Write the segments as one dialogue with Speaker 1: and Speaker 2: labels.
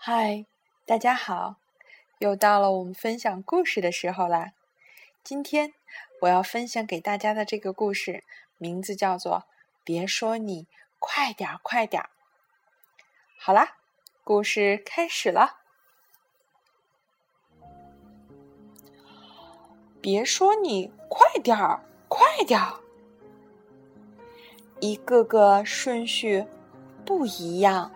Speaker 1: 嗨，大家好！又到了我们分享故事的时候啦。今天我要分享给大家的这个故事，名字叫做《别说你快点儿快点儿》。好啦，故事开始了。别说你快点儿快点儿，一个个顺序不一样。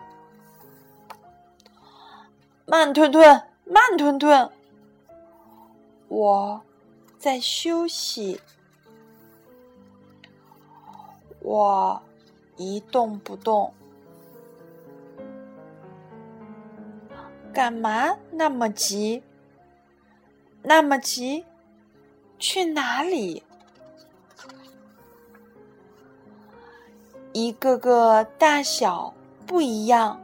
Speaker 1: 慢吞吞，慢吞吞，我在休息，我一动不动，干嘛那么急？那么急，去哪里？一个个大小不一样。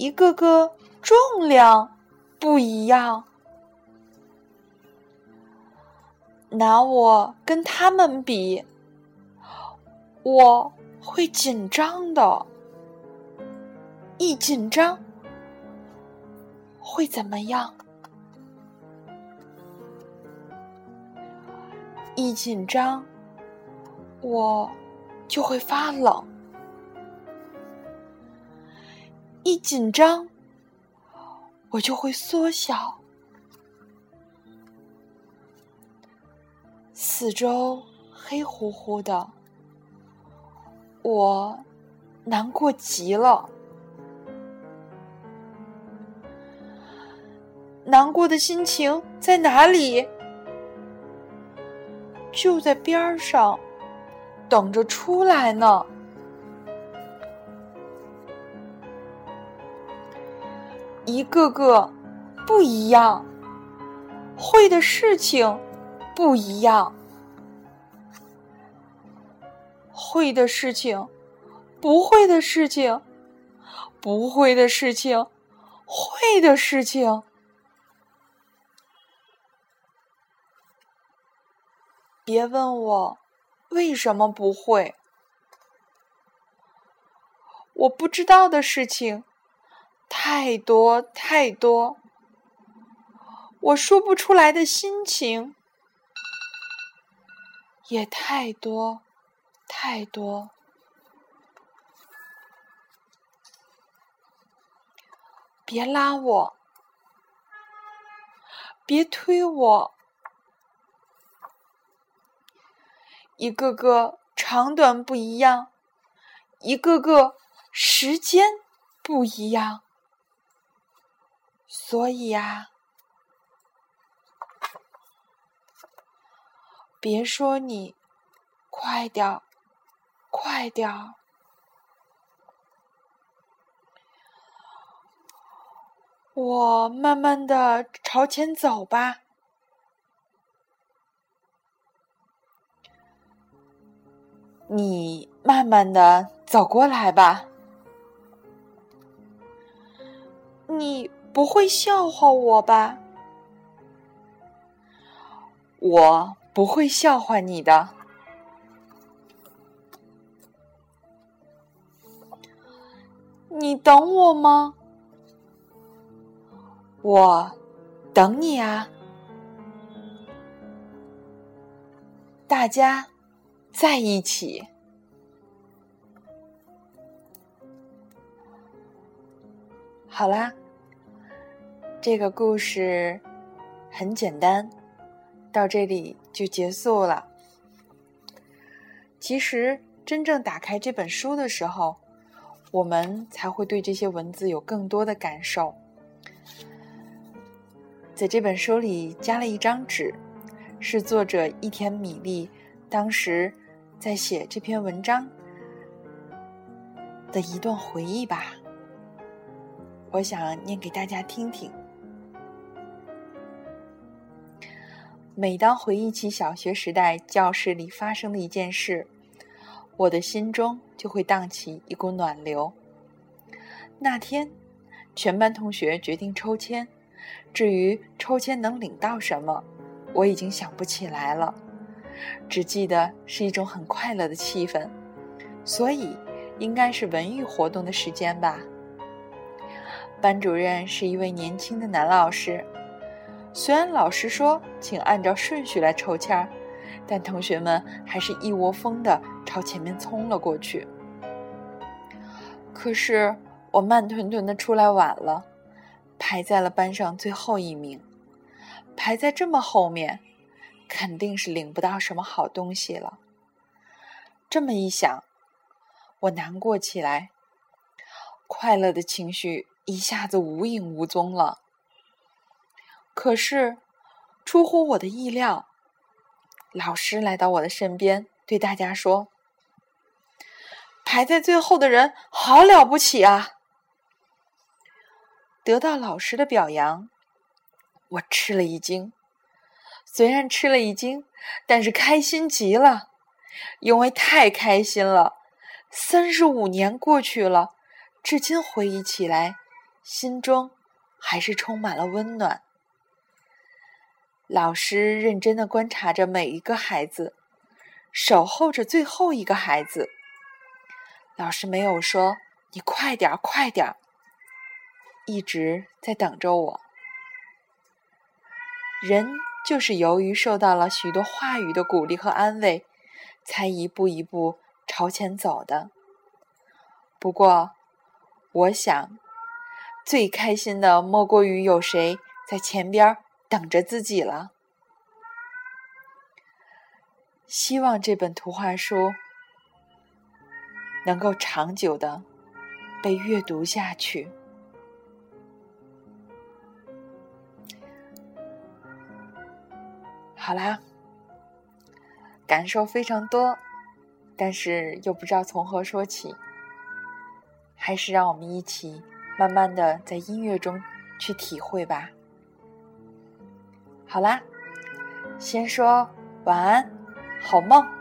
Speaker 1: 一个个重量不一样，拿我跟他们比，我会紧张的。一紧张会怎么样？一紧张我就会发冷。一紧张，我就会缩小。四周黑乎乎的，我难过极了。难过的心情在哪里？就在边上，等着出来呢。一个个不一样，会的事情不一样，会的事情，不会的事情，不会的事情，会的事情。别问我为什么不会，我不知道的事情。太多太多，我说不出来的心情也太多太多。别拉我，别推我，一个个长短不一样，一个个时间不一样。所以呀，别说你快点，快点，我慢慢的朝前走吧。你慢慢的走过来吧。你。不会笑话我吧？我不会笑话你的。你等我吗？我等你啊！大家在一起。好啦。这个故事很简单，到这里就结束了。其实，真正打开这本书的时候，我们才会对这些文字有更多的感受。在这本书里加了一张纸，是作者一田米粒当时在写这篇文章的一段回忆吧。我想念给大家听听。每当回忆起小学时代教室里发生的一件事，我的心中就会荡起一股暖流。那天，全班同学决定抽签，至于抽签能领到什么，我已经想不起来了，只记得是一种很快乐的气氛，所以应该是文娱活动的时间吧。班主任是一位年轻的男老师。虽然老师说请按照顺序来抽签儿，但同学们还是一窝蜂的朝前面冲了过去。可是我慢吞吞的出来晚了，排在了班上最后一名。排在这么后面，肯定是领不到什么好东西了。这么一想，我难过起来，快乐的情绪一下子无影无踪了。可是，出乎我的意料，老师来到我的身边，对大家说：“排在最后的人好了不起啊！”得到老师的表扬，我吃了一惊。虽然吃了一惊，但是开心极了，因为太开心了。三十五年过去了，至今回忆起来，心中还是充满了温暖。老师认真的观察着每一个孩子，守候着最后一个孩子。老师没有说“你快点，快点”，一直在等着我。人就是由于受到了许多话语的鼓励和安慰，才一步一步朝前走的。不过，我想，最开心的莫过于有谁在前边儿。等着自己了。希望这本图画书能够长久的被阅读下去。好啦，感受非常多，但是又不知道从何说起，还是让我们一起慢慢的在音乐中去体会吧。好啦，先说晚安，好梦。